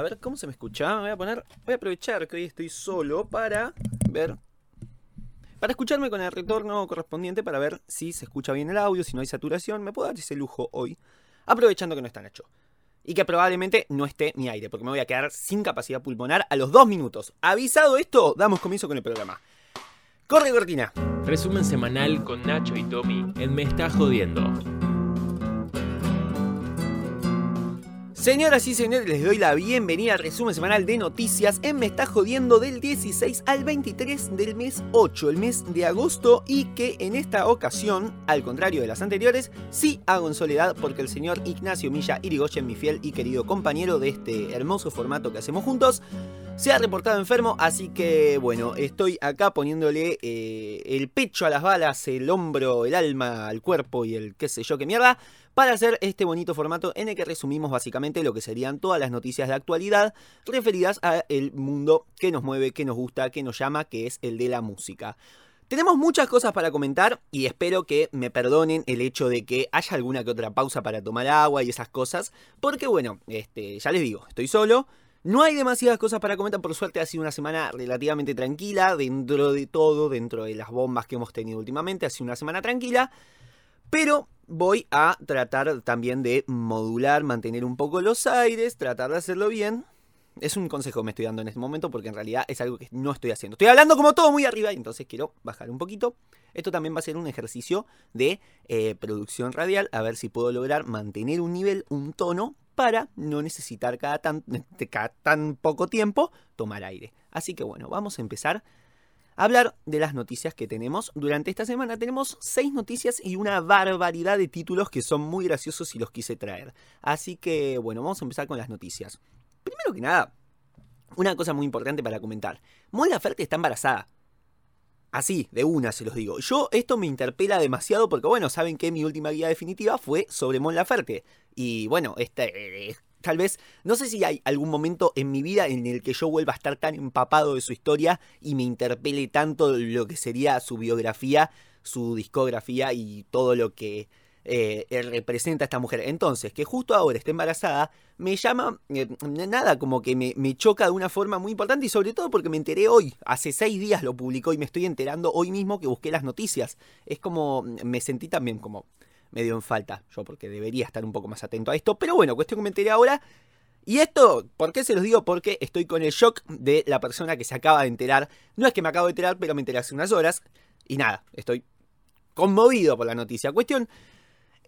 A ver cómo se me escucha. Voy a poner. Voy a aprovechar que hoy estoy solo para ver. Para escucharme con el retorno correspondiente para ver si se escucha bien el audio, si no hay saturación. Me puedo dar ese lujo hoy. Aprovechando que no está Nacho. Y que probablemente no esté mi aire, porque me voy a quedar sin capacidad pulmonar a los dos minutos. Avisado esto, damos comienzo con el programa. Corre cortina. Resumen semanal con Nacho y Tommy en Me está jodiendo. Señoras y señores, les doy la bienvenida al resumen semanal de noticias en Me está jodiendo del 16 al 23 del mes 8, el mes de agosto, y que en esta ocasión, al contrario de las anteriores, sí hago en soledad porque el señor Ignacio Milla Irigoyen, mi fiel y querido compañero de este hermoso formato que hacemos juntos, se ha reportado enfermo, así que bueno, estoy acá poniéndole eh, el pecho a las balas, el hombro, el alma al cuerpo y el qué sé yo qué mierda, para hacer este bonito formato en el que resumimos básicamente lo que serían todas las noticias de actualidad referidas al mundo que nos mueve, que nos gusta, que nos llama, que es el de la música. Tenemos muchas cosas para comentar y espero que me perdonen el hecho de que haya alguna que otra pausa para tomar agua y esas cosas, porque bueno, este, ya les digo, estoy solo, no hay demasiadas cosas para comentar, por suerte ha sido una semana relativamente tranquila, dentro de todo, dentro de las bombas que hemos tenido últimamente, ha sido una semana tranquila, pero voy a tratar también de modular, mantener un poco los aires, tratar de hacerlo bien. Es un consejo que me estoy dando en este momento porque en realidad es algo que no estoy haciendo. Estoy hablando como todo muy arriba entonces quiero bajar un poquito. Esto también va a ser un ejercicio de eh, producción radial, a ver si puedo lograr mantener un nivel, un tono para no necesitar cada tan, poco tiempo tomar aire. Así que bueno, vamos a empezar hablar de las noticias que tenemos. Durante esta semana tenemos seis noticias y una barbaridad de títulos que son muy graciosos y los quise traer. Así que bueno, vamos a empezar con las noticias. Primero que nada, una cosa muy importante para comentar. Mon Laferte está embarazada. Así, de una se los digo. Yo, esto me interpela demasiado porque, bueno, saben que mi última guía definitiva fue sobre Mon Laferte. Y bueno, este, eh, tal vez, no sé si hay algún momento en mi vida en el que yo vuelva a estar tan empapado de su historia y me interpele tanto lo que sería su biografía, su discografía y todo lo que eh, representa a esta mujer. Entonces, que justo ahora esté embarazada, me llama, eh, nada, como que me, me, choca de una forma muy importante y sobre todo porque me enteré hoy, hace seis días lo publicó y me estoy enterando hoy mismo que busqué las noticias. Es como, me sentí también como medio en falta, yo porque debería estar un poco más atento a esto, pero bueno, cuestión que me enteré ahora. Y esto, ¿por qué se los digo? Porque estoy con el shock de la persona que se acaba de enterar. No es que me acabo de enterar, pero me enteré hace unas horas. Y nada, estoy conmovido por la noticia. Cuestión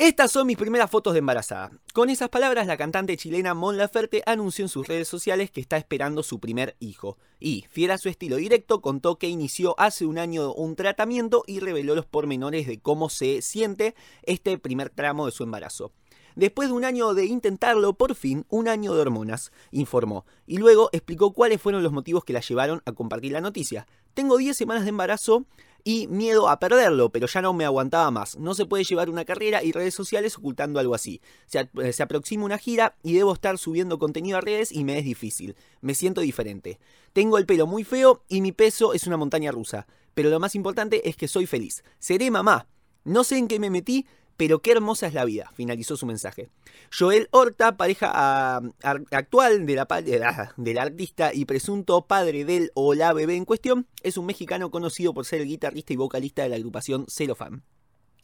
estas son mis primeras fotos de embarazada. Con esas palabras, la cantante chilena Mon Laferte anunció en sus redes sociales que está esperando su primer hijo. Y, fiel a su estilo directo, contó que inició hace un año un tratamiento y reveló los pormenores de cómo se siente este primer tramo de su embarazo. Después de un año de intentarlo, por fin, un año de hormonas, informó, y luego explicó cuáles fueron los motivos que la llevaron a compartir la noticia. Tengo 10 semanas de embarazo y miedo a perderlo, pero ya no me aguantaba más. No se puede llevar una carrera y redes sociales ocultando algo así. Se, eh, se, aproxima una gira y debo estar subiendo contenido a redes y me es difícil. Me siento diferente. Tengo el pelo muy feo y mi peso es una montaña rusa. Pero lo más importante es que soy feliz. Seré mamá. No sé en qué me metí, pero qué hermosa es la vida, finalizó su mensaje. Joel Horta, pareja actual de la, del artista y presunto padre del o la bebé en cuestión, es un mexicano conocido por ser el guitarrista y vocalista de la agrupación Celofan.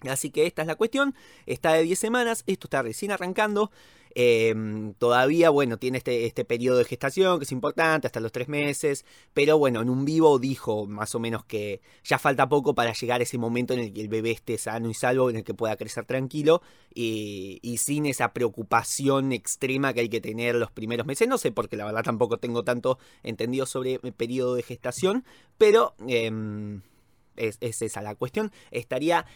Así que esta es la cuestión, está de 10 semanas, esto está recién arrancando, Em, todavía, bueno, tiene este, este periodo de gestación que es importante, hasta los tres meses, pero bueno, en un vivo dijo más o menos que ya falta poco para llegar a ese momento en el que el bebé esté sano y salvo, en el que pueda crecer tranquilo y, sin esa preocupación extrema que hay que tener los primeros meses. No sé, porque la verdad tampoco tengo tanto entendido sobre el periodo de gestación, pero es, es esa la cuestión. Estaría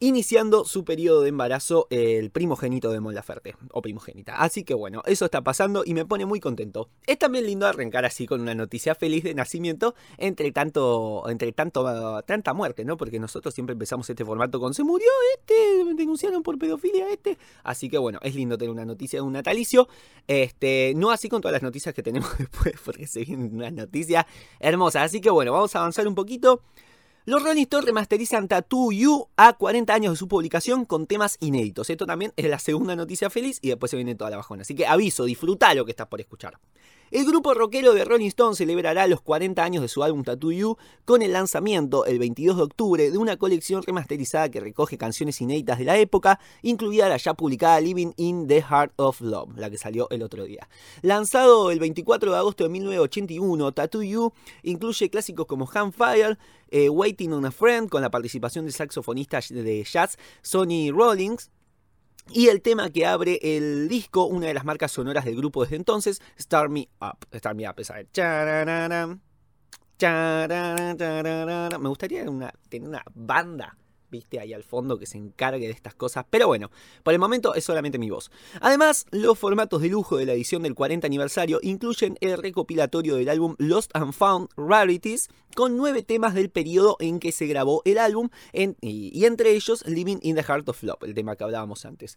iniciando su periodo de embarazo el primogénito de Mon Laferte, o primogénita. Así que bueno, eso está pasando y me pone muy contento. Es también lindo arrancar así con una noticia feliz de nacimiento entre tanto, entre tanto, tanta muerte, ¿no? Porque nosotros siempre empezamos este formato con se murió este, denunciaron por pedofilia este. Así que bueno, es lindo tener una noticia de un natalicio. Este, no así con todas las noticias que tenemos después, porque se vienen unas noticias hermosas. Así que bueno, vamos a avanzar un poquito. Los Rolling Stones remasterizan Tattoo You a 40 años de su publicación con temas inéditos. Esto también es la segunda noticia feliz y después se viene toda la bajona. Así que aviso, disfruta lo que estás por escuchar. El grupo rockero de Rolling Stone celebrará los 40 años de su álbum Tattoo You con el lanzamiento el 22 de octubre de una colección remasterizada que recoge canciones inéditas de la época, incluida la ya publicada Living in the Heart of Love, la que salió el otro día. Lanzado el 24 de agosto de 1981, Tattoo You incluye clásicos como Handfire, eh, Waiting on a Friend, con la participación del saxofonista de jazz Sonny Rollins, y el tema que abre el disco, una de las marcas sonoras del grupo desde entonces, Start Me Up. Start Me Up, esa Me gustaría tener una banda viste, ahí al fondo que se encargue de estas cosas. Pero bueno, por el momento es solamente mi voz. Además, los formatos de lujo de la edición del 40 aniversario incluyen el recopilatorio del álbum Lost and Found Rarities, con nueve temas del periodo en que se grabó el álbum, y, y entre ellos Living in the Heart of Love, el tema que hablábamos antes.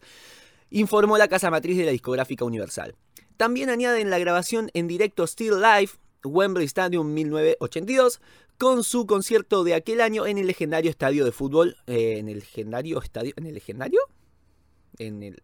Informó la casa matriz de la discográfica Universal. También añaden la grabación en directo Still Life, Wembley Stadium 1982, con su concierto de aquel año en el legendario estadio de fútbol. Eh, ¿En el legendario estadio? ¿En el legendario? ¿En el.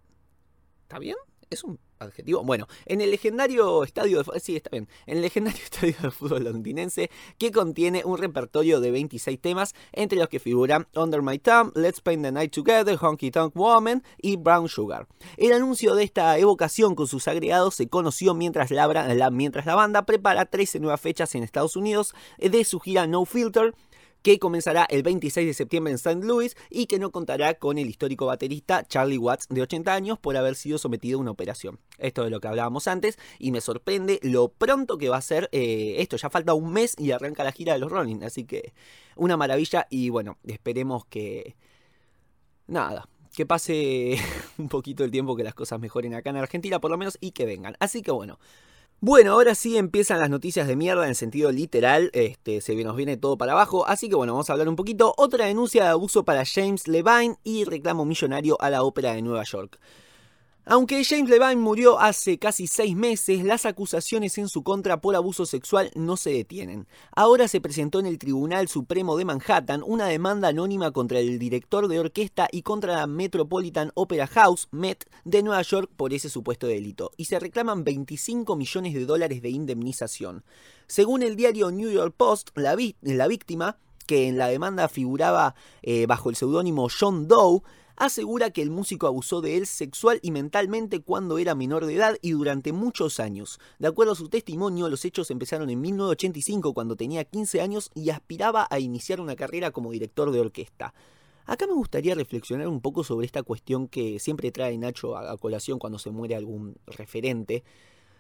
¿Está bien? Es un adjetivo. Bueno, en el legendario estadio de sí, está bien. En el legendario estadio de fútbol londinense que contiene un repertorio de 26 temas, entre los que figuran Under My Thumb, Let's Paint the Night Together, Honky Tonk Woman y Brown Sugar. El anuncio de esta evocación con sus agregados se conoció mientras la, mientras la banda prepara 13 nuevas fechas en Estados Unidos de su gira No Filter que comenzará el 26 de septiembre en St. Louis y que no contará con el histórico baterista Charlie Watts de 80 años por haber sido sometido a una operación. Esto es lo que hablábamos antes y me sorprende lo pronto que va a ser eh, esto. Ya falta un mes y arranca la gira de los Rolling, así que una maravilla y bueno, esperemos que... Nada, que pase un poquito el tiempo que las cosas mejoren acá en Argentina por lo menos y que vengan. Así que bueno, bueno, ahora sí empiezan las noticias de mierda en sentido literal, este, se nos viene todo para abajo, así que bueno, vamos a hablar un poquito. Otra denuncia de abuso para James Levine y reclamo millonario a la ópera de Nueva York. Aunque James Levine murió hace casi seis meses, las acusaciones en su contra por abuso sexual no se detienen. Ahora se presentó en el Tribunal Supremo de Manhattan una demanda anónima contra el director de orquesta y contra la Metropolitan Opera House, Met, de Nueva York por ese supuesto delito, y se reclaman 25 millones de dólares de indemnización. Según el diario New York Post, la, víctima, que en la demanda figuraba eh, bajo el seudónimo John Doe, asegura que el músico abusó de él sexual y mentalmente cuando era menor de edad y durante muchos años. De acuerdo a su testimonio, los hechos empezaron en 1985 cuando tenía 15 años y aspiraba a iniciar una carrera como director de orquesta. Acá me gustaría reflexionar un poco sobre esta cuestión que siempre trae Nacho a, colación cuando se muere algún referente,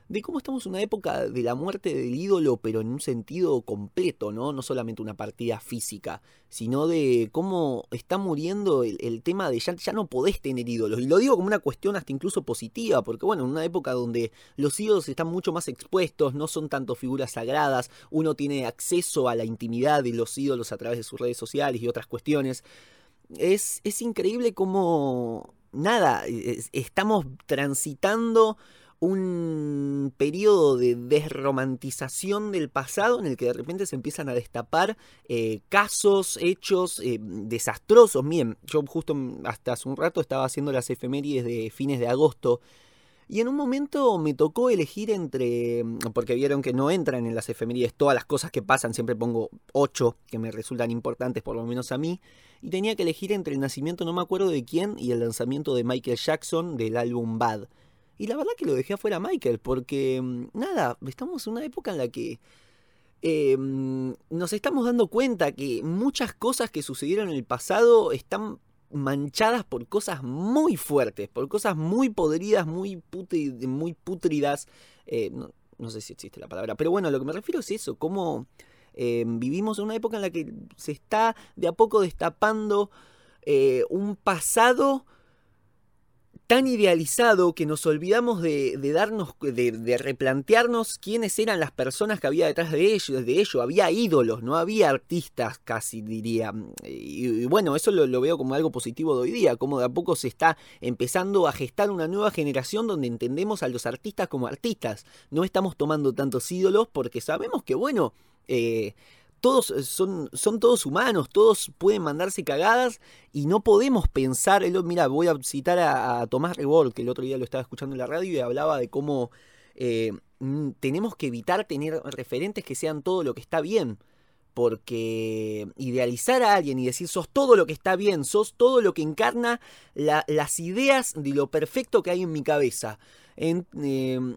de cómo estamos en una época de la muerte del ídolo, pero en un sentido completo, ¿no? No solamente una partida física, sino de cómo está muriendo el, tema de ya, ya, no podés tener ídolos. Y lo digo como una cuestión hasta incluso positiva, porque bueno, en una época donde los ídolos están mucho más expuestos, no son tanto figuras sagradas, uno tiene acceso a la intimidad de los ídolos a través de sus redes sociales y otras cuestiones. Es, es increíble cómo, nada, estamos transitando un periodo de desromantización del pasado en el que de repente se empiezan a destapar eh, casos, hechos eh, desastrosos. Miren, yo justo hasta hace un rato estaba haciendo las efemérides de fines de agosto y en un momento me tocó elegir entre, porque vieron que no entran en las efemérides todas las cosas que pasan, siempre pongo ocho que me resultan importantes por lo menos a mí, y tenía que elegir entre el nacimiento no me acuerdo de quién y el lanzamiento de Michael Jackson del álbum Bad. Y la verdad que lo dejé afuera Michael, porque mm, nada, estamos en una época en la que em, nos estamos dando cuenta que muchas cosas que sucedieron en el pasado están manchadas por cosas muy fuertes, por cosas muy podridas, muy, muy putridas. Eh, no, sé si existe la palabra, pero bueno, lo que me refiero es eso, cómo em, vivimos en una época en la que se está de a poco destapando eh, un pasado tan idealizado que nos olvidamos de, darnos, de, replantearnos quiénes eran las personas que había detrás de ellos, de ello. Había ídolos, no había artistas, casi diría. Y, bueno, eso lo, lo, veo como algo positivo de hoy día, como de a poco se está empezando a gestar una nueva generación donde entendemos a los artistas como artistas. No estamos tomando tantos ídolos porque sabemos que, bueno, eh, todos eh, son, son todos humanos, todos pueden mandarse cagadas y no podemos pensar, mira, voy a citar a, Tomás Rebol, que el otro día lo estaba escuchando en la radio y hablaba de cómo eh, mm, tenemos que evitar tener referentes que sean todo lo que está bien. Porque idealizar a alguien y decir sos todo lo que está bien, sos todo lo que encarna las ideas de lo perfecto que hay en mi cabeza. Eh,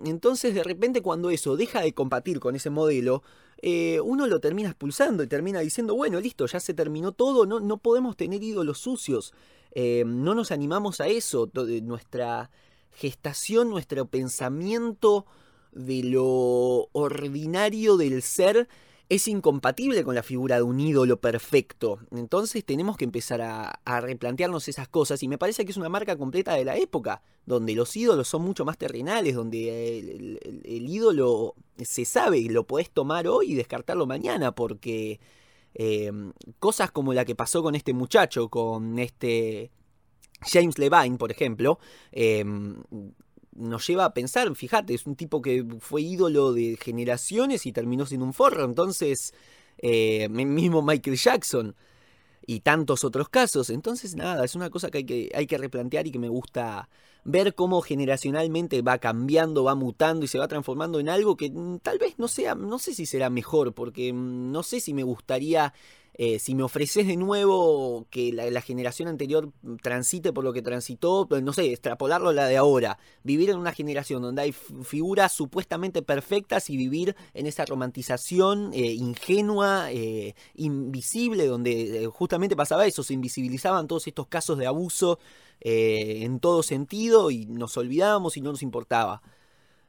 entonces de repente cuando eso deja de compartir con ese modelo, eh, uno lo termina expulsando y termina diciendo, bueno, listo, ya se terminó todo, no, no podemos tener ídolos sucios, eh, no nos animamos a eso, nuestra gestación, nuestro pensamiento de lo ordinario del ser es incompatible con la figura de un ídolo perfecto. Entonces tenemos que empezar a, replantearnos esas cosas y me parece que es una marca completa de la época, donde los ídolos son mucho más terrenales, donde el, ídolo se sabe, lo podés tomar hoy y descartarlo mañana, porque em, cosas como la que pasó con este muchacho, con este James Levine, por ejemplo, em, nos lleva a pensar, fíjate, es un tipo que fue ídolo de generaciones y terminó siendo un forro, entonces, eh, mismo Michael Jackson y tantos otros casos, entonces nada, es una cosa que hay, que hay que replantear y que me gusta ver cómo generacionalmente va cambiando, va mutando y se va transformando en algo que mm, tal vez no sea, no sé si será mejor, porque mm, no sé si me gustaría eh, si me ofreces de nuevo que la, generación anterior transite por lo que transitó, pues, no sé, extrapolarlo a la de ahora, vivir en una generación donde hay figuras supuestamente perfectas y vivir en esa romantización eh, ingenua, eh, invisible, donde justamente pasaba eso, se invisibilizaban todos estos casos de abuso en todo sentido y nos olvidábamos y no nos importaba.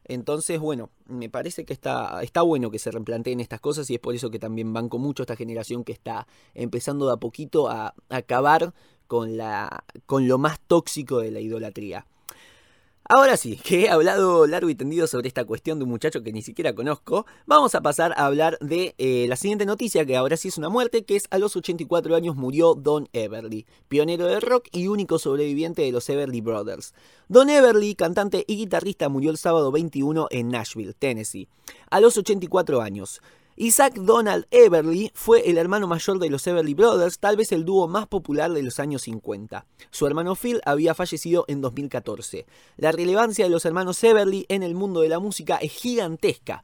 Entonces, bueno, me parece que está, está bueno que se replanteen estas cosas y es por eso que también banco mucho esta generación que está empezando de a poquito a, a acabar con, la, con lo más tóxico de la idolatría. Ahora sí, que he hablado largo y tendido sobre esta cuestión de un muchacho que ni siquiera conozco, vamos a pasar a hablar de eh, la siguiente noticia, que ahora sí es una muerte, que es a los 84 años murió Don Everly, pionero del rock y único sobreviviente de los Everly Brothers. Don Everly, cantante y guitarrista, murió el sábado 21 en Nashville, Tennessee, a los 84 años. Isaac Donald Everly fue el hermano mayor de los Everly Brothers, tal vez el dúo más popular de los años 50. Su hermano Phil había fallecido en 2014. La relevancia de los hermanos Everly en el mundo de la música es gigantesca.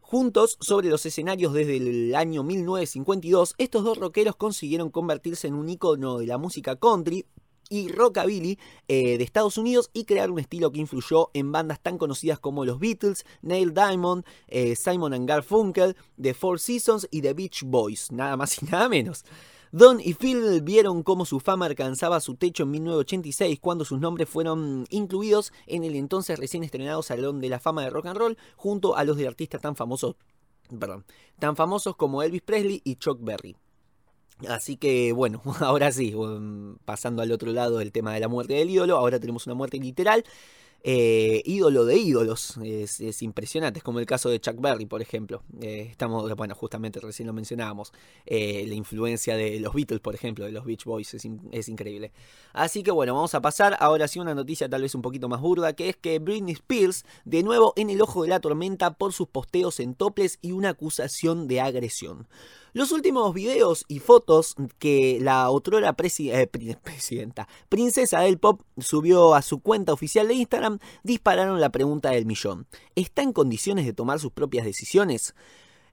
Juntos sobre los escenarios desde el año 1952, estos dos rockeros consiguieron convertirse en un icono de la música country, y rockabilly eh, de Estados Unidos y crear un estilo que influyó en bandas tan conocidas como los Beatles, Neil Diamond, eh, Simon and Garfunkel, The Four Seasons y The Beach Boys, nada más y nada menos. Don y Phil vieron cómo su fama alcanzaba su techo en 1986 cuando sus nombres fueron incluidos en el entonces recién estrenado Salón de la Fama de Rock and Roll junto a los de artistas tan famosos, perdón, tan famosos como Elvis Presley y Chuck Berry. Así que bueno, ahora sí, um, pasando al otro lado del tema de la muerte del ídolo, ahora tenemos una muerte literal. Eh, ídolo de ídolos. Es, impresionante, es como el caso de Chuck Berry, por ejemplo. Eh, estamos, bueno, justamente recién lo mencionábamos. Eh, la influencia de los Beatles, por ejemplo, de los Beach Boys, es, increíble. Así que bueno, vamos a pasar ahora sí una noticia tal vez un poquito más burda, que es que Britney Spears, de nuevo en el ojo de la tormenta por sus posteos en toples y una acusación de agresión. Los últimos videos y fotos que la otrora eh, presidenta, princesa del pop, subió a su cuenta oficial de Instagram dispararon la pregunta del millón. ¿Está en condiciones de tomar sus propias decisiones?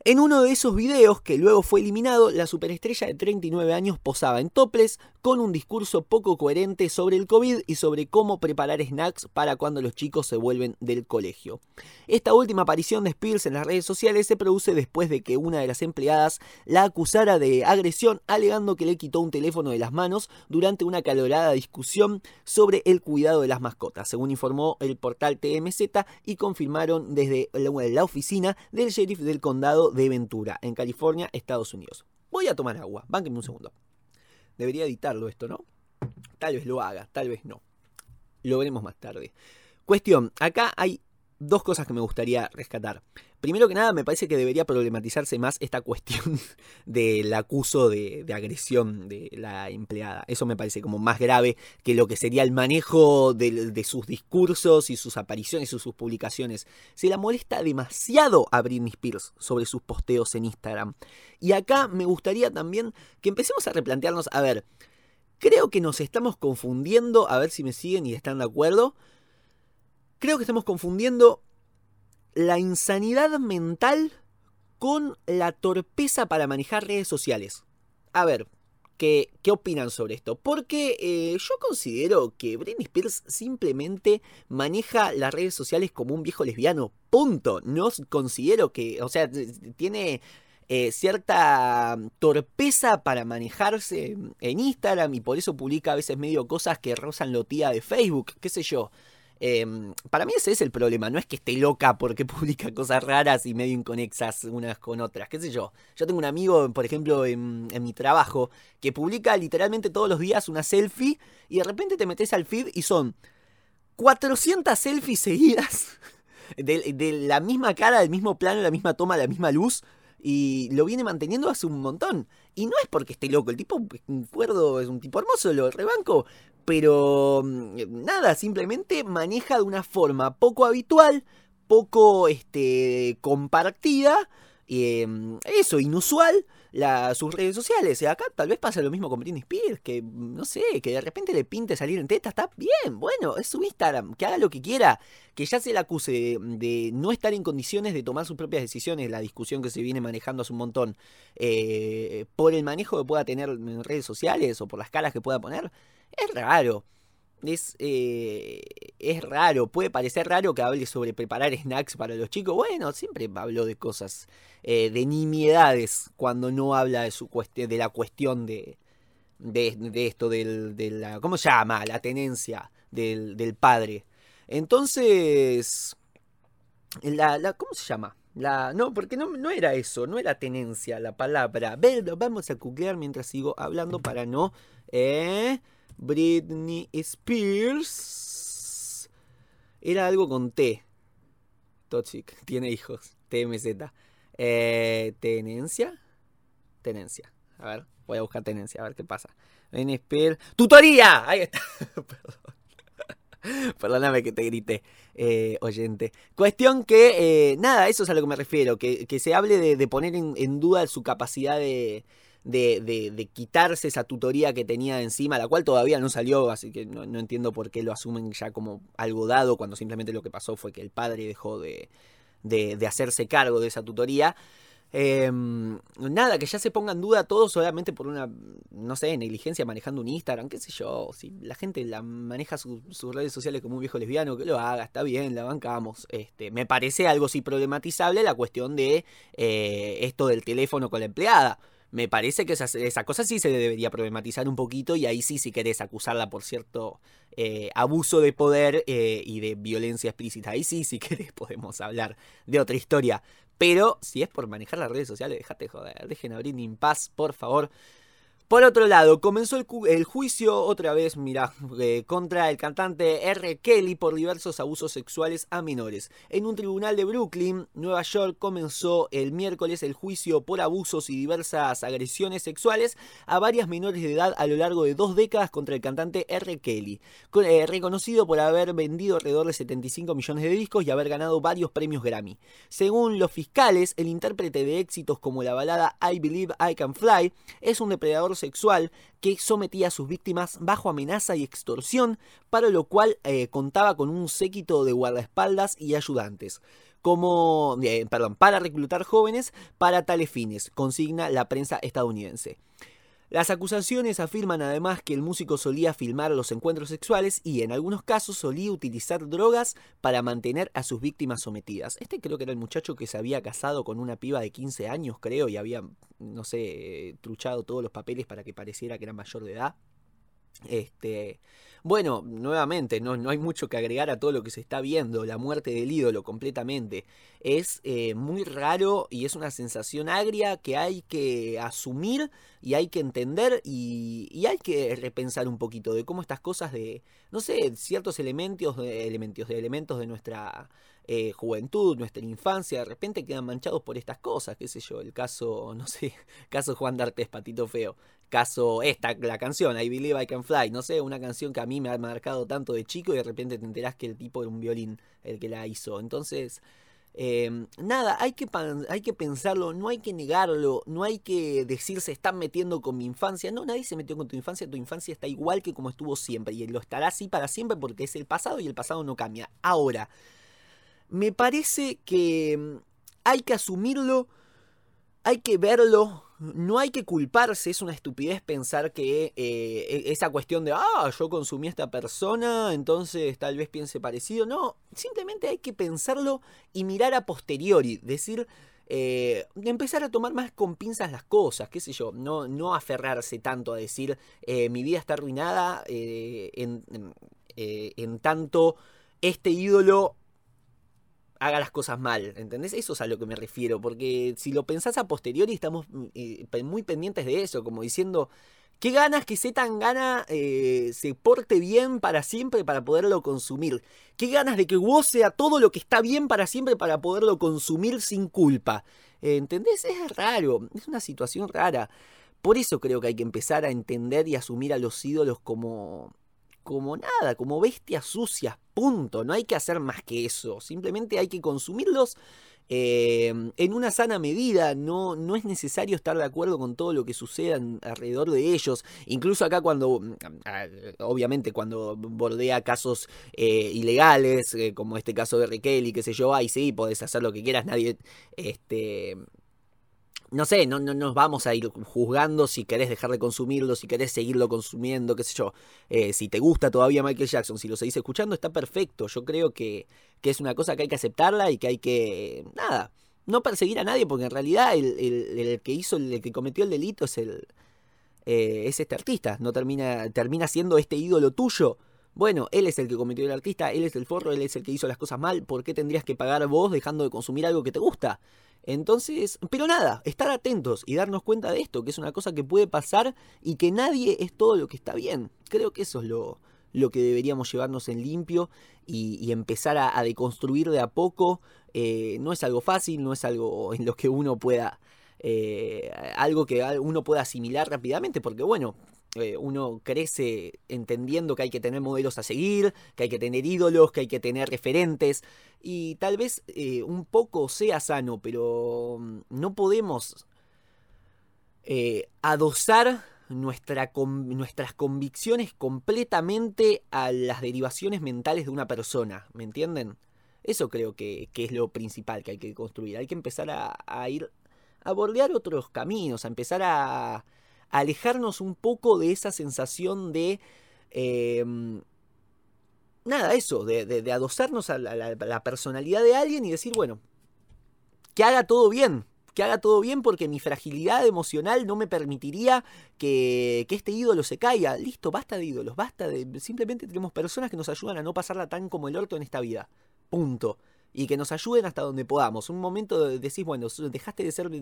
En uno de esos videos, que luego fue eliminado, la superestrella de 39 años posaba en toples con un discurso poco coherente sobre el COVID y sobre cómo preparar snacks para cuando los chicos se vuelven del colegio. Esta última aparición de Spears en las redes sociales se produce después de que una de las empleadas la acusara de agresión alegando que le quitó un teléfono de las manos durante una calorada discusión sobre el cuidado de las mascotas, según informó el portal TMZ y confirmaron desde la oficina del sheriff del condado de Ventura, en California, Estados Unidos. Voy a tomar agua, bánquenme un segundo. Debería editarlo esto, ¿no? Tal vez lo haga, tal vez no. Lo veremos más tarde. Cuestión, acá hay dos cosas que me gustaría rescatar. Primero que nada, me parece que debería problematizarse más esta cuestión del acuso de, agresión de la empleada. Eso me parece como más grave que lo que sería el manejo de, sus discursos y sus apariciones y sus publicaciones. Se la molesta demasiado a Britney Spears sobre sus posteos en Instagram. Y acá me gustaría también que empecemos a replantearnos, a ver, creo que nos estamos confundiendo, a ver si me siguen y están de acuerdo. Creo que estamos confundiendo la insanidad mental con la torpeza para manejar redes sociales. A ver, ¿qué, qué opinan sobre esto? Porque eh, yo considero que Britney Spears simplemente maneja las redes sociales como un viejo lesbiano. Punto. No considero que, o sea, tiene eh, cierta torpeza para manejarse en Instagram y por eso publica a veces medio cosas que rozan lo tía de Facebook, qué sé yo. Em, para mí ese es el problema, no es que esté loca porque publica cosas raras y medio inconexas unas con otras, qué sé yo. Yo tengo un amigo, por ejemplo, en, mi trabajo, que publica literalmente todos los días una selfie y de repente te metes al feed y son 400 selfies seguidas de, de la misma cara, del mismo plano, la misma toma, la misma luz y lo viene manteniendo hace un montón. Y no es porque esté loco, el tipo es un cuerdo, es un tipo hermoso, lo rebanco, pero mm, nada, simplemente maneja de una forma poco habitual, poco este, compartida, em, eso, inusual, sus redes sociales. Y acá tal vez pasa lo mismo con Britney Spears, que no sé, que de repente le pinte salir en teta, está bien, bueno, es su Instagram, que haga lo que quiera, que ya se le acuse de, no estar en condiciones de tomar sus propias decisiones, la discusión que se viene manejando hace un montón, eh, por el manejo que pueda tener en redes sociales o por las caras que pueda poner es raro. Es, eh, es raro, puede parecer raro que hable sobre preparar snacks para los chicos. Bueno, siempre hablo de cosas, eh, de nimiedades, cuando no habla de, su de la cuestión de, de, esto, del, de ¿cómo se llama? La tenencia del, del padre. Entonces, la, la, ¿cómo se llama? La, no, porque no, no era eso, no era tenencia la palabra. Vamos a googlear mientras sigo hablando para no... Eh, Britney Spears. Era algo con T. Toxic, tiene hijos. TMZ. Eh, tenencia. Tenencia. A ver, voy a buscar tenencia, a ver qué pasa. Britney Spears. ¡Tutoría! Ahí está. Perdón. Perdóname que te grite, eh, oyente. Cuestión que, eh, nada, eso es a lo que me refiero, que, se hable de, poner en, duda su capacidad de, de, quitarse esa tutoría que tenía encima, la cual todavía no salió, así que no, entiendo por qué lo asumen ya como algo dado, cuando simplemente lo que pasó fue que el padre dejó de, de hacerse cargo de esa tutoría. Em, nada, que ya se ponga en duda todo solamente por una, no sé, negligencia manejando un Instagram, qué sé yo. Si la gente la maneja sus redes sociales como un viejo lesbiano, que lo haga, está bien, la bancamos. Este, me parece algo sí problematizable la cuestión de eh, esto del teléfono con la empleada me parece que esa, esa, cosa sí se debería problematizar un poquito y ahí sí si querés acusarla por cierto eh, abuso de poder eh, y de violencia explícita. Ahí sí si querés podemos hablar de otra historia. Pero si es por manejar las redes sociales, déjate joder, dejen abrir en paz, por favor. Por otro lado, comenzó el, juicio otra vez, mira, eh, contra el cantante R. Kelly por diversos abusos sexuales a menores. En un tribunal de Brooklyn, Nueva York, comenzó el miércoles el juicio por abusos y diversas agresiones sexuales a varias menores de edad a lo largo de dos décadas contra el cantante R. Kelly, eh, reconocido por haber vendido alrededor de 75 millones de discos y haber ganado varios premios Grammy. Según los fiscales, el intérprete de éxitos como la balada I Believe I Can Fly es un depredador sexual que sometía a sus víctimas bajo amenaza y extorsión, para lo cual eh, contaba con un séquito de guardaespaldas y ayudantes. Como, eh, para reclutar jóvenes para tales fines, consigna la prensa estadounidense. Las acusaciones afirman además que el músico solía filmar los encuentros sexuales y en algunos casos solía utilizar drogas para mantener a sus víctimas sometidas. Este creo que era el muchacho que se había casado con una piba de 15 años, creo, y había, no sé, truchado todos los papeles para que pareciera que era mayor de edad. Este, bueno, nuevamente, no, no, hay mucho que agregar a todo lo que se está viendo, la muerte del ídolo completamente. Es eh, muy raro y es una sensación agria que hay que asumir y hay que entender y, hay que repensar un poquito de cómo estas cosas de, no sé, ciertos elementos, elementos, de elementos de nuestra eh, juventud, nuestra infancia, de repente quedan manchados por estas cosas, qué sé yo, el caso, no sé, caso Juan D'Artes, Patito Feo, caso esta, la canción, I Believe I Can Fly, no sé, una canción que a mí me ha marcado tanto de chico y de repente te enterás que el tipo era un violín el que la hizo, entonces... Em, nada, hay que, hay que pensarlo, no hay que negarlo, no hay que decir se están metiendo con mi infancia. No, nadie se metió con tu infancia, tu infancia está igual que como estuvo siempre y lo estará así para siempre porque es el pasado y el pasado no cambia. Ahora, me parece que mm, hay que asumirlo, hay que verlo, no hay que culparse, es una estupidez pensar que eh, e-, esa cuestión de, ah, yo consumí a esta persona, entonces tal vez piense parecido. No, simplemente hay que pensarlo y mirar a posteriori, decir, eh, empezar a tomar más con pinzas las cosas, qué sé yo, no, no aferrarse tanto a decir, eh, mi vida está arruinada en, en tanto este ídolo haga las cosas mal, ¿entendés? Eso es a lo que me refiero, porque si lo pensás a posteriori estamos mm, eh, muy pendientes de eso, como diciendo, qué ganas que Z gana eh, se porte bien para siempre para poderlo consumir, qué ganas de que vos sea todo lo que está bien para siempre para poderlo consumir sin culpa, ¿entendés? Es raro, es una situación rara. Por eso creo que hay que empezar a entender y asumir a los ídolos como como nada, como bestias sucias, punto. No hay que hacer más que eso. Simplemente hay que consumirlos eh, en una sana medida. No, no es necesario estar de acuerdo con todo lo que suceda alrededor de ellos. Incluso acá cuando, mm, obviamente cuando bordea casos eh, ilegales, eh, como este caso de Riquelme, qué sé yo, ahí sí, podés hacer lo que quieras, nadie... Este, no sé, no, no nos vamos a ir juzgando si querés dejar de consumirlo, si querés seguirlo consumiendo, qué sé yo. Eh, si te gusta todavía Michael Jackson, si lo seguís escuchando, está perfecto. Yo creo que, que, es una cosa que hay que aceptarla y que hay que, nada, no perseguir a nadie, porque en realidad el, el, que hizo, el que cometió el delito es el eh, es este artista. No termina, termina siendo este ídolo tuyo. Bueno, él es el que cometió el artista, él es el forro, él es el que hizo las cosas mal. ¿Por qué tendrías que pagar vos dejando de consumir algo que te gusta? Entonces, pero nada, estar atentos y darnos cuenta de esto, que es una cosa que puede pasar y que nadie es todo lo que está bien. Creo que eso es lo, lo que deberíamos llevarnos en limpio y, empezar a, deconstruir de a poco. Eh, no es algo fácil, no es algo en lo que uno pueda, eh, algo que uno pueda asimilar rápidamente, porque bueno, eh, uno crece entendiendo que hay que tener modelos a seguir, que hay que tener ídolos, que hay que tener referentes, y tal vez eh, un poco sea sano, pero mm, no podemos eh, adosar nuestra, nuestras convicciones completamente a las derivaciones mentales de una persona, ¿me entienden? Eso creo que, es lo principal que hay que construir. Hay que empezar a, a ir a bordear otros caminos, a empezar a, alejarnos un poco de esa sensación de... Em, nada, eso, de, adosarnos a la, personalidad de alguien y decir, bueno, que haga todo bien, que haga todo bien porque mi fragilidad emocional no me permitiría que, que, este ídolo se caiga. Listo, basta de ídolos, basta de... Simplemente tenemos personas que nos ayudan a no pasarla tan como el orto en esta vida. Punto y que nos ayuden hasta donde podamos. Un momento de decís, bueno, dejaste de ser de,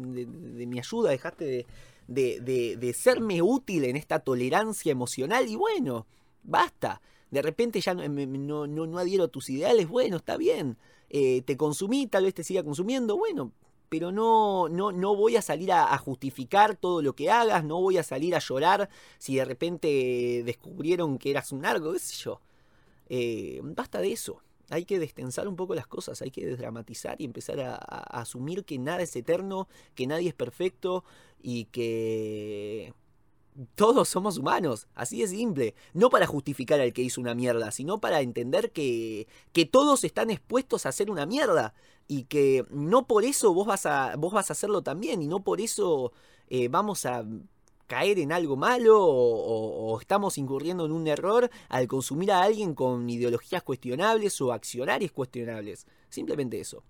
mi ayuda, dejaste de, de, serme útil en esta tolerancia emocional y bueno, basta. De repente ya no, no, no, adhiero a tus ideales, bueno, está bien. Eh, te consumí, tal vez te siga consumiendo, bueno, pero no, no, no voy a salir a, justificar todo lo que hagas, no voy a salir a llorar si de repente descubrieron que eras un narco, qué sé yo. Eh, basta de eso hay que destensar un poco las cosas, hay que desdramatizar y empezar a, asumir que nada es eterno, que nadie es perfecto y que todos somos humanos, así de simple. No para justificar al que hizo una mierda, sino para entender que, que todos están expuestos a hacer una mierda y que no por eso vos vas a, vos vas a hacerlo también y no por eso eh, vamos a caer en algo malo o, estamos incurriendo en un error al consumir a alguien con ideologías cuestionables o accionarios cuestionables. Simplemente eso.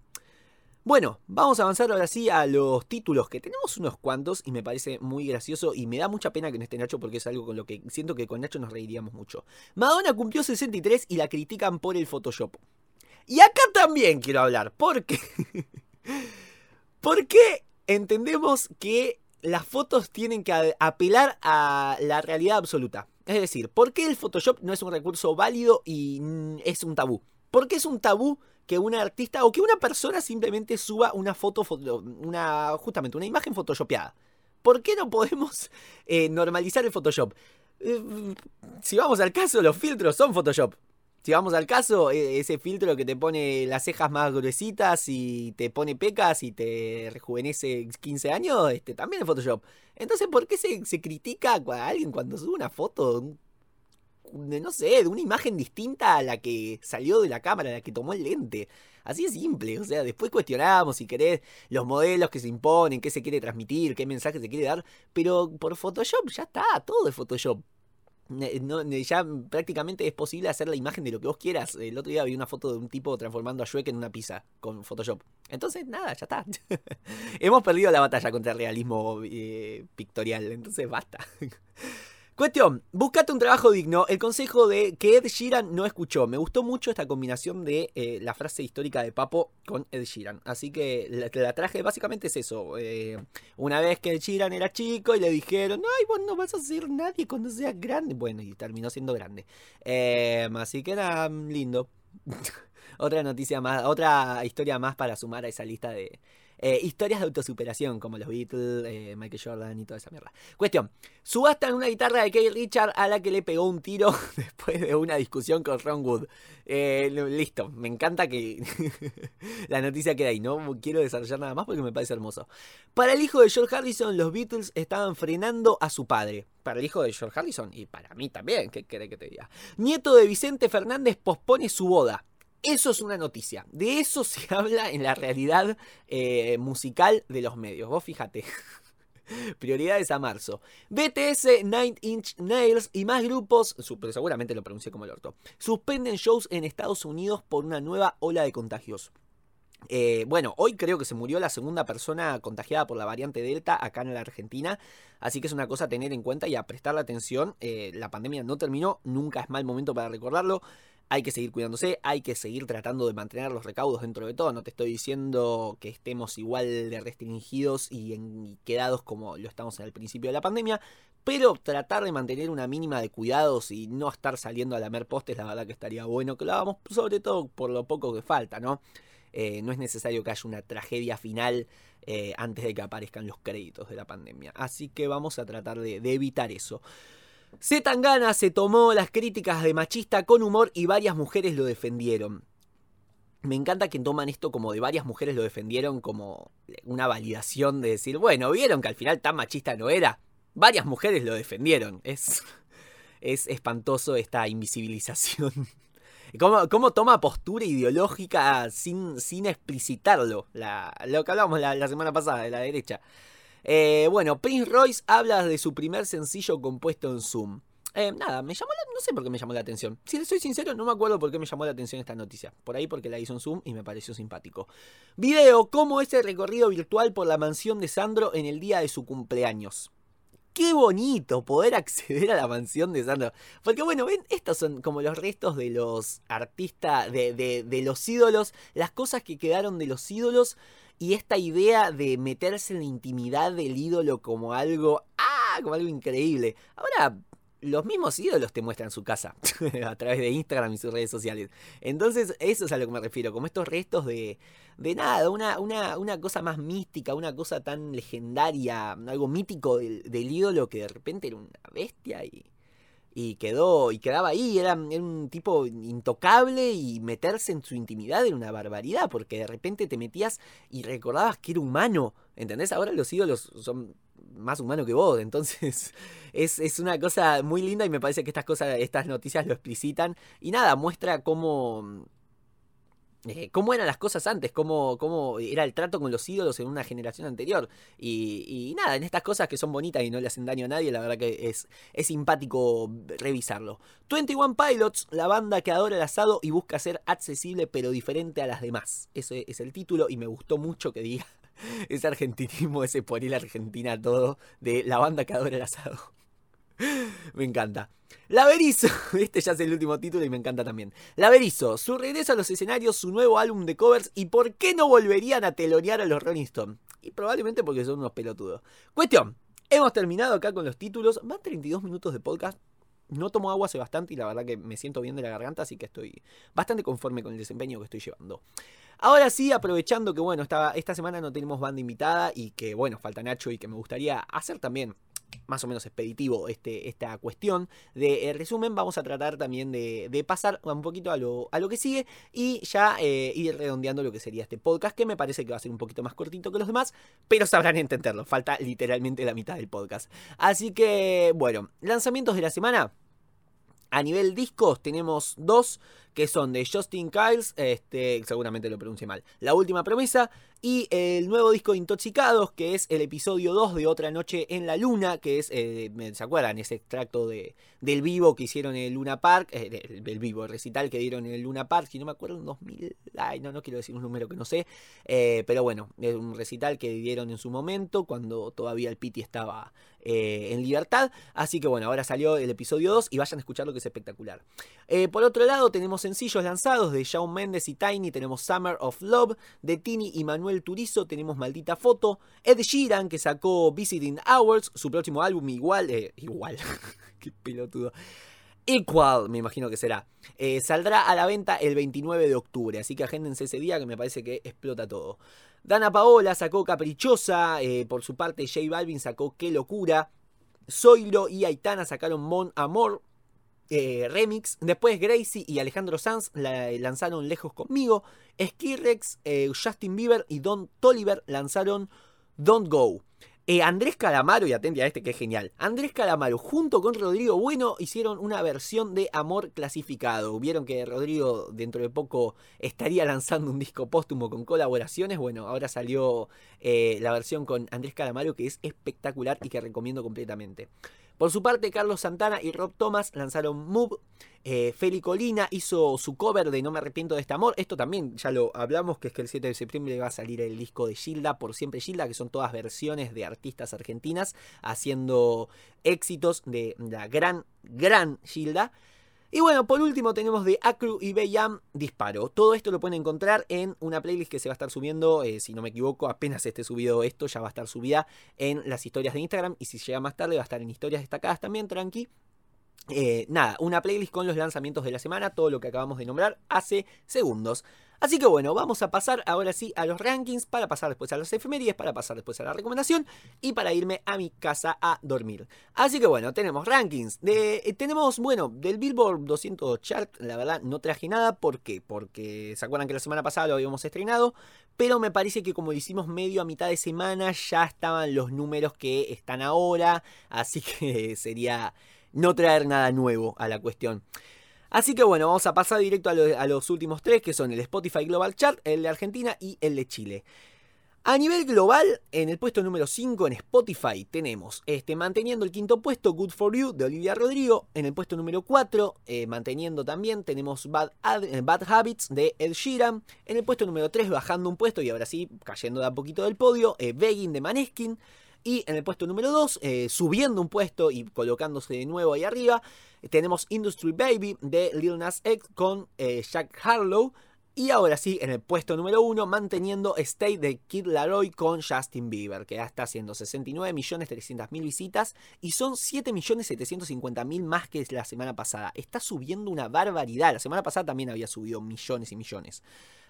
Bueno, vamos a avanzar ahora sí a los títulos, que tenemos unos cuantos y me parece muy gracioso y me da mucha pena que no esté Nacho porque es algo con lo que siento que con Nacho nos reiríamos mucho. Madonna cumplió 63 y la critican por el Photoshop. Y acá también quiero hablar, porque... porque entendemos que las fotos tienen que apelar a la realidad absoluta. Es decir, ¿por qué el Photoshop no es un recurso válido y es un tabú? ¿Por qué es un tabú que una artista o que una persona simplemente suba una foto, una, justamente una imagen photoshopeada? ¿Por qué no podemos eh, normalizar el Photoshop? Eh, si vamos al caso, los filtros son Photoshop. Si vamos al caso, e, ese filtro que te pone las cejas más gruesitas y te pone pecas y te rejuvenece 15 años, este, también es Photoshop. Entonces, ¿por qué se, critica a alguien cuando sube una foto no sé, de una imagen distinta a la que salió de la cámara, a la que tomó el lente. Así de simple, o sea, después cuestionamos si querés los modelos que se imponen, qué se quiere transmitir, qué mensaje se quiere dar, pero por Photoshop ya está, todo de Photoshop. Ya prácticamente es posible hacer la imagen de lo que vos quieras. El otro día vi una foto de un tipo transformando a Shrek en una pizza con Photoshop. Entonces, nada, ya está. Hemos perdido la batalla contra el realismo eh, pictorial, entonces basta. Cuestión, buscate un trabajo digno. El consejo de que Ed Sheeran no escuchó. Me gustó mucho esta combinación de eh, la frase histórica de Papo con Ed Sheeran. Así que la, la traje, básicamente es eso. Eh, una vez que Ed Sheeran era chico y le dijeron, ay, vos no vas a ser nadie cuando seas grande. Bueno, y terminó siendo grande. Eh, así que era lindo. otra noticia más, otra historia más para sumar a esa lista de, eh, historias de autosuperación, como los Beatles, eh, Michael Jordan y toda esa mierda. Cuestión: subastan una guitarra de Kate Richard a la que le pegó un tiro después de una discusión con Ron Wood. Eh, listo, me encanta que la noticia queda ahí. No quiero desarrollar nada más porque me parece hermoso. Para el hijo de George Harrison, los Beatles estaban frenando a su padre. Para el hijo de George Harrison y para mí también, ¿qué querés que te diga? Nieto de Vicente Fernández pospone su boda. Eso es una noticia. De eso se habla en la realidad eh, musical de los medios. Vos fíjate. Prioridades a marzo. BTS, Nine Inch Nails y más grupos, seguramente lo pronuncié como el orto, suspenden shows en Estados Unidos por una nueva ola de contagios. Eh, bueno, hoy creo que se murió la segunda persona contagiada por la variante Delta acá en la Argentina, así que es una cosa a tener en cuenta y a prestarle atención. Eh, la pandemia no terminó, nunca es mal momento para recordarlo hay que seguir cuidándose, hay que seguir tratando de mantener los recaudos dentro de todo. No te estoy diciendo que estemos igual de restringidos y, quedados como lo estamos en el principio de la pandemia, pero tratar de mantener una mínima de cuidados y no estar saliendo a lamer postes, la verdad que estaría bueno que lo hagamos, sobre todo por lo poco que falta, ¿no? Eh, no es necesario que haya una tragedia final eh, antes de que aparezcan los créditos de la pandemia. Así que vamos a tratar de evitar eso. Zetangana se tomó las críticas de machista con humor y varias mujeres lo defendieron. Me encanta que toman esto como de varias mujeres lo defendieron como una validación de decir, bueno, vieron que al final tan machista no era. Varias mujeres lo defendieron. Es, es espantoso esta invisibilización. ¿Cómo, cómo toma postura ideológica sin, sin explicitarlo? La, lo que hablábamos la, la semana pasada de la derecha. Eh, bueno, Prince Royce habla de su primer sencillo compuesto en Zoom. Eh, nada, me llamó la, no sé por qué me llamó la atención. Si le soy sincero, no me acuerdo por qué me llamó la atención esta noticia. Por ahí porque la hizo en Zoom y me pareció simpático. Video, cómo es el recorrido virtual por la mansión de Sandro en el día de su cumpleaños. Qué bonito poder acceder a la mansión de Sandro. Porque bueno, ven, estos son como los restos de los artistas, de, de los ídolos, las cosas que quedaron de los ídolos y esta idea de meterse en la intimidad del ídolo como algo, ah, como algo increíble. Ahora, los mismos ídolos te muestran su casa a través de Instagram y sus redes sociales. Entonces, eso es a lo que me refiero, como estos restos de, de nada, una, una, una cosa más mística, una cosa tan legendaria, algo mítico del, del ídolo que de repente era una bestia y y quedó y quedaba ahí, era, un tipo intocable y meterse en su intimidad era una barbaridad, porque de repente te metías y recordabas que era humano, ¿entendés? Ahora los ídolos son más humanos que vos, entonces es, es una cosa muy linda y me parece que estas cosas, estas noticias lo explicitan y nada, muestra cómo eh, cómo eran las cosas antes, cómo, cómo, era el trato con los ídolos en una generación anterior. Y, nada, en estas cosas que son bonitas y no le hacen daño a nadie, la verdad que es, es simpático revisarlo. 21 Pilots, la banda que adora el asado y busca ser accesible pero diferente a las demás. Ese es el título y me gustó mucho que diga ese argentinismo, ese poner Argentina todo de la banda que adora el asado. Me encanta. Laverizo, este ya es el último título y me encanta también. Laverizo, su regreso a los escenarios, su nuevo álbum de covers y por qué no volverían a telonear a los Rolling Stones. Y probablemente porque son unos pelotudos. Cuestión, hemos terminado acá con los títulos. Van 32 minutos de podcast. No tomo agua hace bastante y la verdad que me siento bien de la garganta, así que estoy bastante conforme con el desempeño que estoy llevando. Ahora sí, aprovechando que bueno, esta, esta semana no tenemos banda invitada y que bueno, falta Nacho y que me gustaría hacer también más o menos expeditivo este, esta cuestión de resumen, vamos a tratar también de, pasar un poquito a lo, a lo que sigue y ya eh, ir redondeando lo que sería este podcast, que me parece que va a ser un poquito más cortito que los demás, pero sabrán entenderlo, falta literalmente la mitad del podcast. Así que, bueno, lanzamientos de la semana. A nivel discos tenemos dos que son de Justin Kiles, este, seguramente lo pronuncie mal, La Última Promesa, y el nuevo disco de Intoxicados, que es el episodio 2 de Otra Noche en la Luna, que es, eh, ¿se acuerdan? Ese extracto de, del vivo que hicieron en el Luna Park, eh, el, vivo, el recital que dieron en el Luna Park, si no me acuerdo, en 2000, ay, no, no quiero decir un número que no sé, eh, pero bueno, es un recital que dieron en su momento, cuando todavía el Piti estaba en libertad, así que bueno, ahora salió el episodio 2 y vayan a escucharlo que es espectacular. por otro lado, tenemos sencillos lanzados de Shawn Mendes y Tiny, tenemos Summer of Love, de Tini y Manuel Turizo, tenemos Maldita Foto, Ed Sheeran que sacó Visiting Hours, su próximo álbum igual, eh, igual, qué pelotudo. Equal, me imagino que será. Eh, saldrá a la venta el 29 de octubre, así que agéndense ese día que me parece que explota todo. Dana Paola sacó Caprichosa, eh, por su parte J Balvin sacó Qué Locura. Zoilo y Aitana sacaron Mon Amor, eh, remix. Después Gracie y Alejandro Sanz lanzaron Lejos conmigo. Skirrex, eh, Justin Bieber y Don Toliver lanzaron Don't Go. Eh, Andrés Calamaro, y atente a este que es genial. Andrés Calamaro junto con Rodrigo Bueno hicieron una versión de Amor clasificado. Vieron que Rodrigo dentro de poco estaría lanzando un disco póstumo con colaboraciones. Bueno, ahora salió la versión con Andrés Calamaro que es espectacular y que recomiendo completamente. Por su parte, Carlos Santana y Rob Thomas lanzaron Move. Eh, Feli Colina hizo su cover de No me arrepiento de este amor. Esto también ya lo hablamos, que es que el 7 de septiembre va a salir el disco de Gilda, por siempre Gilda, que son todas versiones de artistas argentinas haciendo éxitos de la gran, gran Gilda. Y bueno, por último tenemos de Acru y Beyam Disparo. Todo esto lo pueden encontrar en una playlist que se va a estar subiendo, eh, si no me equivoco, apenas esté subido esto, ya va a estar subida en las historias de Instagram. Y si llega más tarde va a estar en historias destacadas también, tranqui. Eh, nada, una playlist con los lanzamientos de la semana, todo lo que acabamos de nombrar hace segundos. Así que bueno, vamos a pasar ahora sí a los rankings para pasar después a las efemérides, para pasar después a la recomendación y para irme a mi casa a dormir. Así que bueno, tenemos rankings. Eh, tenemos, bueno, del Billboard 200 Chart, la verdad no traje nada. ¿Por qué? Porque se acuerdan que la semana pasada lo habíamos estrenado, pero me parece que como lo hicimos medio a mitad de semana, ya estaban los números que están ahora. Así que sería no traer nada nuevo a la cuestión. Así que bueno, vamos a pasar directo a, los últimos tres, que son el Spotify Global Chart, el de Argentina y el de Chile. A nivel global, en el puesto número 5 en Spotify tenemos este, manteniendo el quinto puesto Good For You de Olivia Rodrigo. En el puesto número 4, eh, manteniendo también, tenemos Bad, eh, Bad, Habits de Ed Sheeran. En el puesto número 3, bajando un puesto y ahora sí, cayendo de a poquito del podio, eh, Begging de Maneskin. Y en el puesto número 2, subiendo un puesto y colocándose de nuevo ahí arriba, tenemos Industry Baby de Lil Nas X con eh, Jack Harlow. Y ahora sí, en el puesto número uno, manteniendo Stay de Kid Laroi con Justin Bieber, que ya está haciendo 69.300.000 visitas y son 7.750.000 más que la semana pasada. Está subiendo una barbaridad. La semana pasada también había subido millones y millones.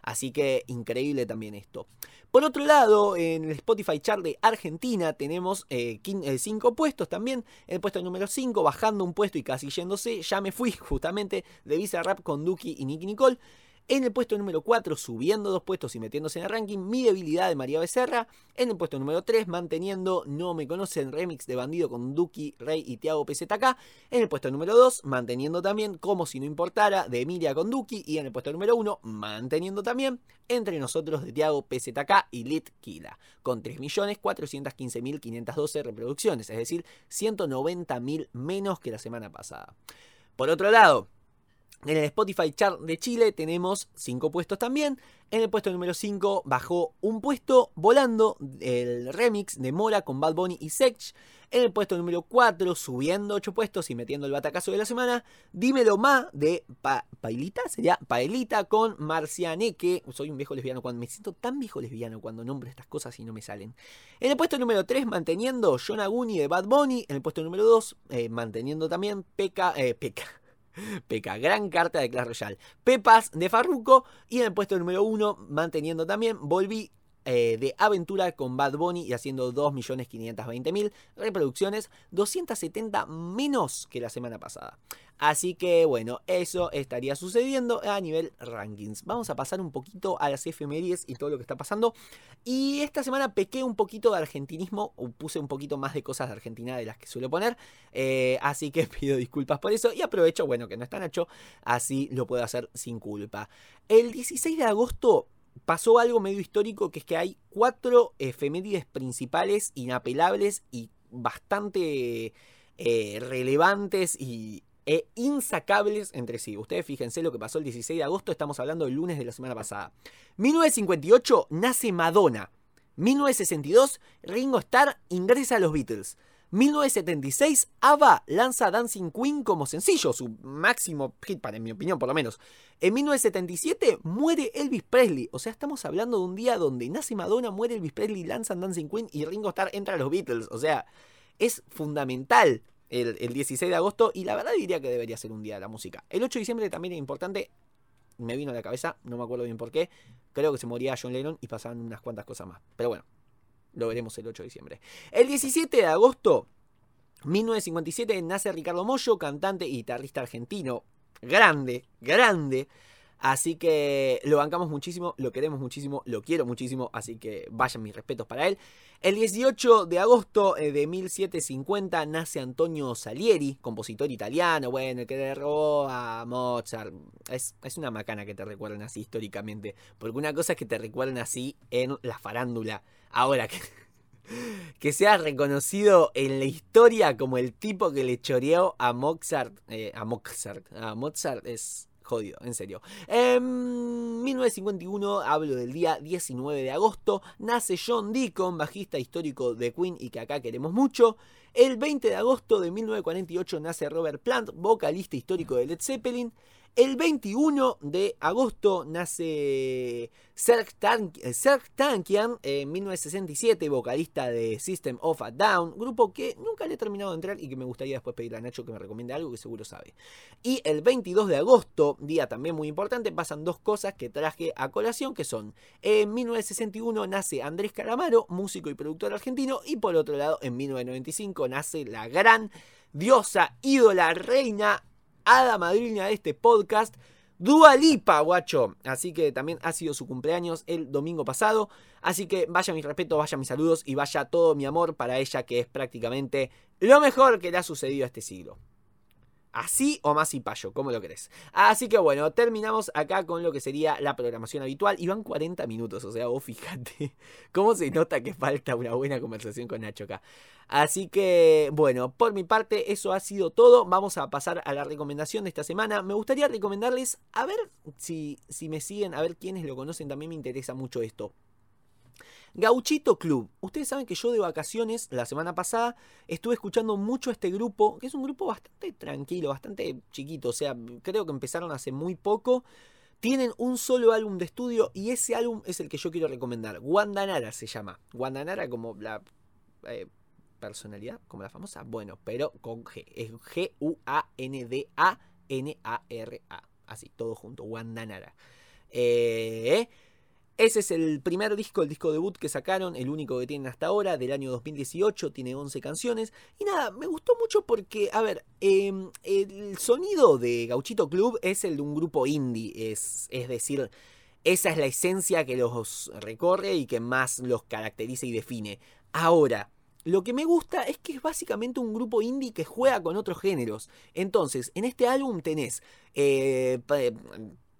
Así que increíble también esto. Por otro lado, en el Spotify Chart de Argentina tenemos 5 eh, eh, puestos también. El puesto número 5, bajando un puesto y casi yéndose, ya me fui justamente de Visa Rap con Duki y Nicky Nicole. En el puesto número 4, subiendo dos puestos y metiéndose en el ranking, Mi debilidad de María Becerra. En el puesto número 3, manteniendo No me conocen, remix de Bandido con Duki, Rey y Tiago PZK. En el puesto número 2, manteniendo también Como si no importara de Emilia con Duki. Y en el puesto número 1, manteniendo también Entre nosotros de Tiago PZK y Lit Kila. Con 3.415.512 reproducciones, es decir, 190.000 menos que la semana pasada. Por otro lado, en el Spotify Chart de Chile tenemos 5 puestos también. En el puesto número 5 bajó un puesto volando el remix de Mora con Bad Bunny y Sech. En el puesto número 4, subiendo 8 puestos y metiendo el batacazo de la semana, Dímelo Ma de Pailita, sería Paelita con Marcianeque. Soy un viejo lesbiano cuando me siento tan viejo lesbiano cuando nombro estas cosas y no me salen. En el puesto número 3, manteniendo John Aguni de Bad Bunny. En el puesto número 2, eh, manteniendo también Peca, eh, Peca. Peca, gran carta de Clash Royale. Pepas de Farruko. Y en el puesto número 1, manteniendo también, volví eh, de aventura con Bad Bunny y haciendo 2.520.000 reproducciones, 270 menos que la semana pasada. Así que bueno, eso estaría sucediendo a nivel rankings. Vamos a pasar un poquito a las efemérides y todo lo que está pasando. Y esta semana pequé un poquito de argentinismo, puse un poquito más de cosas de Argentina de las que suelo poner. Eh, así que pido disculpas por eso y aprovecho, bueno, que no está Nacho, así lo puedo hacer sin culpa. El 16 de agosto pasó algo medio histórico, que es que hay cuatro efemérides principales, inapelables y bastante eh, relevantes y e insacables entre sí. Ustedes fíjense lo que pasó el 16 de agosto, estamos hablando del lunes de la semana pasada. 1958 nace Madonna. 1962 Ringo Starr ingresa a los Beatles. 1976 ABBA lanza Dancing Queen como sencillo, su máximo hit en mi opinión por lo menos. En 1977 muere Elvis Presley, o sea, estamos hablando de un día donde nace Madonna, muere Elvis Presley, lanzan Dancing Queen y Ringo Starr entra a los Beatles, o sea, es fundamental el, 16 de agosto y la verdad diría que debería ser un día de la música. El 8 de diciembre también es importante, me vino a la cabeza, no me acuerdo bien por qué, creo que se moría John Lennon y pasaban unas cuantas cosas más. Pero bueno, lo veremos el 8 de diciembre. El 17 de agosto, 1957, nace Ricardo Mollo, cantante y guitarrista argentino. Grande, grande. Así que lo bancamos muchísimo, lo queremos muchísimo, lo quiero muchísimo, así que vayan mis respetos para él. El 18 de agosto eh, de 1750 nace Antonio Salieri, compositor italiano, bueno, que le robó a Mozart. Es, es una macana que te recuerden así históricamente, porque una cosa es que te recuerden así en la farándula. Ahora que que sea reconocido en la historia como el tipo que le choreó a Mozart, eh, a Mozart, a Mozart es jodido, en serio. En 1951, hablo del día 19 de agosto, nace John Deacon, bajista histórico de Queen y que acá queremos mucho. El 20 de agosto de 1948 nace Robert Plant, vocalista histórico de Led Zeppelin. El 21 de agosto nace Serge, Tankian, en 1967, vocalista de System of a Down, grupo que nunca le he terminado de entrar y que me gustaría después pedirle a Nacho que me recomiende algo que seguro sabe. Y el 22 de agosto, día también muy importante, pasan dos cosas que traje a colación, que son, en 1961 nace Andrés Calamaro, músico y productor argentino, y por otro lado, en 1995 nace la gran diosa, ídola, reina hada madrina de este podcast, Dua Lipa, guacho. Así que también ha sido su cumpleaños el domingo pasado. Así que vaya mis respetos, vaya mis saludos y vaya todo mi amor para ella, que es prácticamente lo mejor que le ha sucedido a este siglo. Así o más y payo, como lo crees. Así que bueno, terminamos acá con lo que sería la programación habitual. Y van 40 minutos, o sea, vos fíjate cómo se nota que falta una buena conversación con Nacho acá. Así que bueno, por mi parte eso ha sido todo. Vamos a pasar a la recomendación de esta semana. Me gustaría recomendarles, a ver si, si me siguen, a ver quiénes lo conocen, también me interesa mucho esto. Gauchito Club. Ustedes saben que yo de vacaciones, la semana pasada, estuve escuchando mucho este grupo, que es un grupo bastante tranquilo, bastante chiquito, o sea, creo que empezaron hace muy poco. Tienen un solo álbum de estudio y ese álbum es el que yo quiero recomendar. Guandanara se llama. Guandanara como la eh, personalidad, como la famosa. Bueno, pero con G. Es G-U-A-N-D-A-N-A-R-A. Así, todo junto. Guandanara. Eh, ese es el primer disco, el disco debut que sacaron, el único que tienen hasta ahora, del año 2018, tiene 11 canciones. Y nada, me gustó mucho porque, a ver, em, el sonido de Gauchito Club es el de un grupo indie, es, es decir, esa es la esencia que los recorre y que más los caracteriza y define. Ahora, lo que me gusta es que es básicamente un grupo indie que juega con otros géneros. Entonces, en este álbum tenés eh,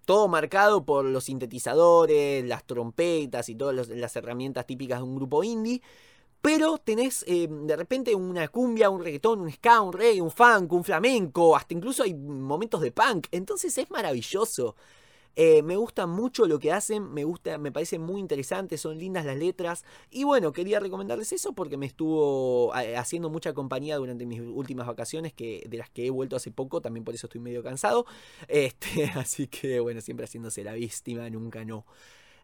todo marcado por los sintetizadores, las trompetas y todas las herramientas típicas de un grupo indie. Pero tenés eh, de repente una cumbia, un reggaetón, un ska, un reggae, un funk, un flamenco, hasta incluso hay momentos de punk. Entonces es maravilloso. Eh, me gusta mucho lo que hacen, me gusta, me parece muy interesante, son lindas las letras. Y bueno, quería recomendarles eso porque me estuvo eh, haciendo mucha compañía durante mis últimas vacaciones, que, de las que he vuelto hace poco, también por eso estoy medio cansado. Este, así que bueno, siempre haciéndose la víctima, nunca no.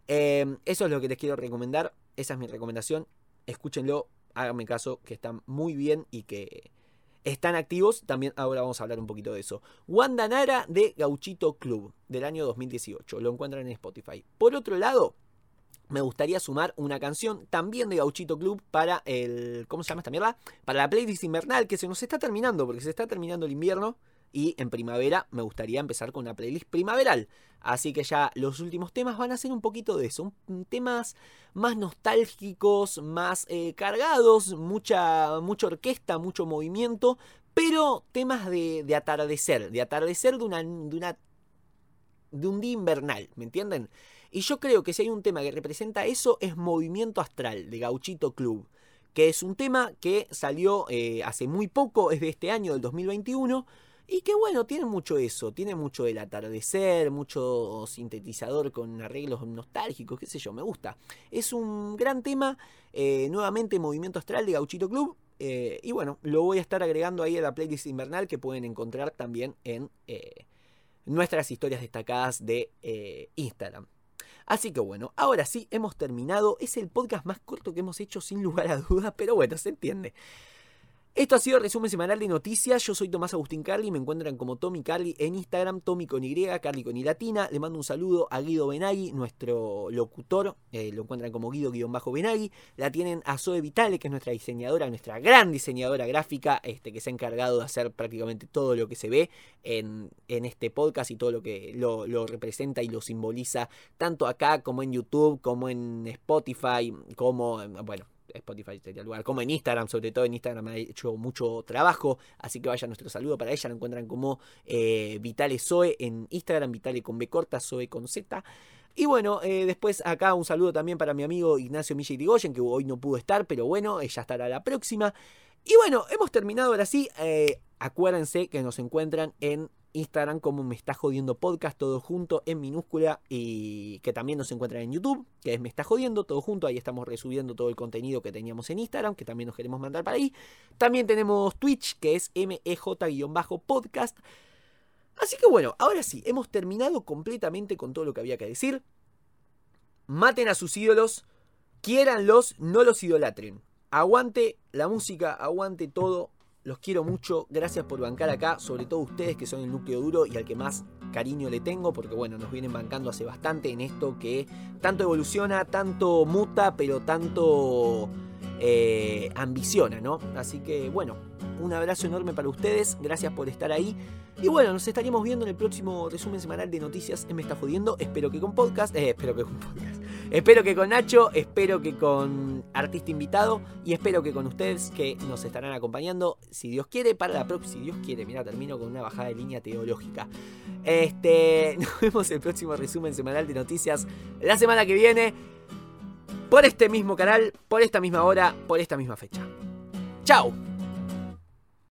Em, eso es lo que les quiero recomendar, esa es mi recomendación. Escúchenlo, háganme caso, que están muy bien y que están activos. También ahora vamos a hablar un poquito de eso. Wanda Nara de Gauchito Club del año 2018. Lo encuentran en Spotify. Por otro lado, me gustaría sumar una canción también de Gauchito Club para el. ¿Cómo se llama esta mierda? Para la playlist invernal que se nos está terminando, porque se está terminando el invierno. Y en primavera me gustaría empezar con una playlist primaveral. Así que ya los últimos temas van a ser un poquito de eso. Temas más nostálgicos, más eh, cargados, mucha, mucha orquesta, mucho movimiento. Pero temas de, de atardecer, de atardecer de una, de una de un día invernal, ¿me entienden? Y yo creo que si hay un tema que representa eso es Movimiento Astral de Gauchito Club, que es un tema que salió eh, hace muy poco, es de este año, del 2021, y que bueno, tiene mucho eso, tiene mucho del atardecer, mucho sintetizador con arreglos nostálgicos, qué sé yo, me gusta. Es un gran tema, eh, nuevamente Movimiento Astral de Gauchito Club, eh, y bueno, lo voy a estar agregando ahí a la playlist invernal que pueden encontrar también en nuestras historias destacadas de Instagram. Así que bueno, ahora sí, hemos terminado. Es el podcast más corto que hemos hecho sin lugar a dudas, pero bueno, se entiende. Esto ha sido el resumen semanal de noticias. Yo soy Tomás Agustín Carli. Me encuentran como Tommy Carly en Instagram, Tommy con Y, Carly con Y latina. Le mando un saludo a Guido Benagui, nuestro locutor. Eh, lo encuentran como Guido-Benagui. La tienen a Zoe Vitale, que es nuestra diseñadora, nuestra gran diseñadora gráfica, este, que se ha encargado de hacer prácticamente todo lo que se ve en, en este podcast y todo lo que lo, lo representa y lo simboliza, tanto acá como en YouTube, como en Spotify, como, bueno, Spotify sería el lugar, como en Instagram, sobre todo en Instagram ha hecho mucho trabajo, así que vaya nuestro saludo para ella, la encuentran como eh, Vitale Zoe en Instagram, Vitale con B corta, Zoe con Z. Y bueno, eh, después acá un saludo también para mi amigo Ignacio Milla Irigoyen, que hoy no pudo estar, pero bueno, ella estará la próxima. Y bueno, hemos terminado ahora sí. Eh, acuérdense que nos encuentran en Instagram como Me Está Jodiendo Podcast, todo junto en minúscula y que también nos encuentran en YouTube, que es Me Está Jodiendo, todo junto, ahí estamos resubiendo todo el contenido que teníamos en Instagram, que también nos queremos mandar para ahí. También tenemos Twitch, que es MEJ-podcast. Así que bueno, ahora sí, hemos terminado completamente con todo lo que había que decir. Maten a sus ídolos, quiéranlos, no los idolatren. Aguante la música, aguante todo, los quiero mucho, gracias por bancar acá, sobre todo ustedes que son el núcleo duro y al que más cariño le tengo, porque bueno, nos vienen bancando hace bastante en esto que tanto evoluciona, tanto muta, pero tanto eh, ambiciona, ¿no? Así que bueno, un abrazo enorme para ustedes, gracias por estar ahí. Y bueno, nos estaríamos viendo en el próximo resumen semanal de noticias Me Está Jodiendo. Espero que con podcast, eh, espero que con podcast. Espero que con Nacho, espero que con artista invitado y espero que con ustedes que nos estarán acompañando, si Dios quiere, para la próxima. Si Dios quiere, mira, termino con una bajada de línea teológica. Este, nos vemos el próximo resumen semanal de noticias la semana que viene. Por este mismo canal, por esta misma hora, por esta misma fecha. ¡Chao!